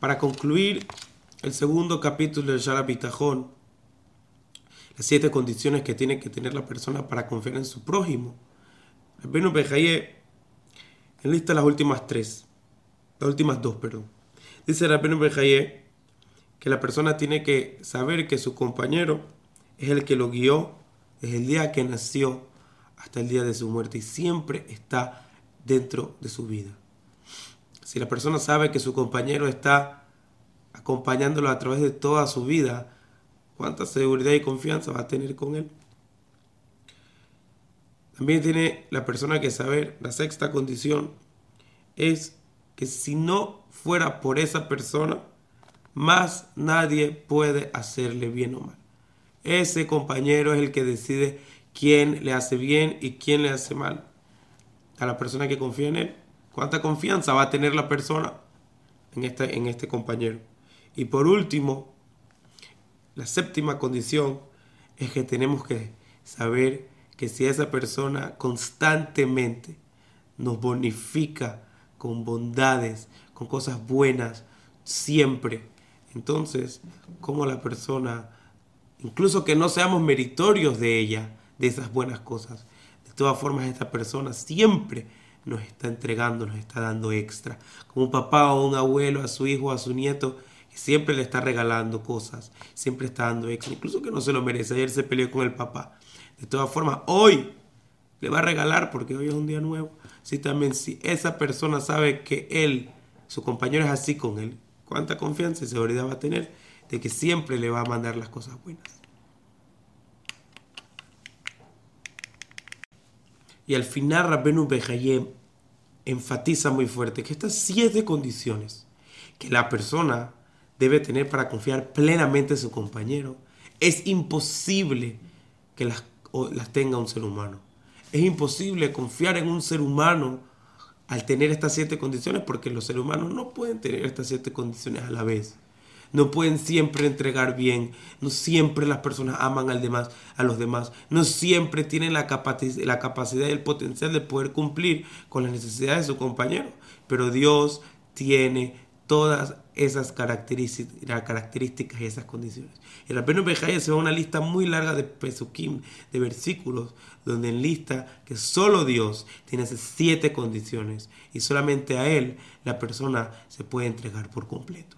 Para concluir el segundo capítulo del Shara Bitajón, las siete condiciones que tiene que tener la persona para confiar en su prójimo. Rabbeinu Bejaye enlista las últimas tres, las últimas dos, perdón. Dice Rabbeinu Bejaye que la persona tiene que saber que su compañero es el que lo guió desde el día que nació hasta el día de su muerte y siempre está dentro de su vida. Si la persona sabe que su compañero está acompañándolo a través de toda su vida, ¿cuánta seguridad y confianza va a tener con él? También tiene la persona que saber, la sexta condición es que si no fuera por esa persona, más nadie puede hacerle bien o mal. Ese compañero es el que decide quién le hace bien y quién le hace mal. A la persona que confía en él, cuánta confianza va a tener la persona en este, en este compañero. Y por último, la séptima condición es que tenemos que saber que si esa persona constantemente nos bonifica con bondades, con cosas buenas, siempre, entonces, como la persona, incluso que no seamos meritorios de ella, de esas buenas cosas, de todas formas esta persona siempre nos está entregando, nos está dando extra. Como un papá o un abuelo a su hijo a su nieto, siempre le está regalando cosas, siempre está dando extra, incluso que no se lo merece. Ayer se peleó con el papá. De todas formas, hoy le va a regalar porque hoy es un día nuevo. Sí, también si esa persona sabe que él, su compañero es así con él, cuánta confianza y seguridad va a tener de que siempre le va a mandar las cosas buenas. Y al final Rabbenu Bejayem enfatiza muy fuerte que estas siete condiciones que la persona debe tener para confiar plenamente en su compañero, es imposible que las, las tenga un ser humano. Es imposible confiar en un ser humano al tener estas siete condiciones porque los seres humanos no pueden tener estas siete condiciones a la vez. No pueden siempre entregar bien, no siempre las personas aman al demás, a los demás, no siempre tienen la, la capacidad y el potencial de poder cumplir con las necesidades de su compañero. Pero Dios tiene todas esas características, y esas condiciones. Y Rabbeinu Bejaya se va a una lista muy larga de pesukim, de versículos, donde enlista que solo Dios tiene esas siete condiciones y solamente a Él la persona se puede entregar por completo.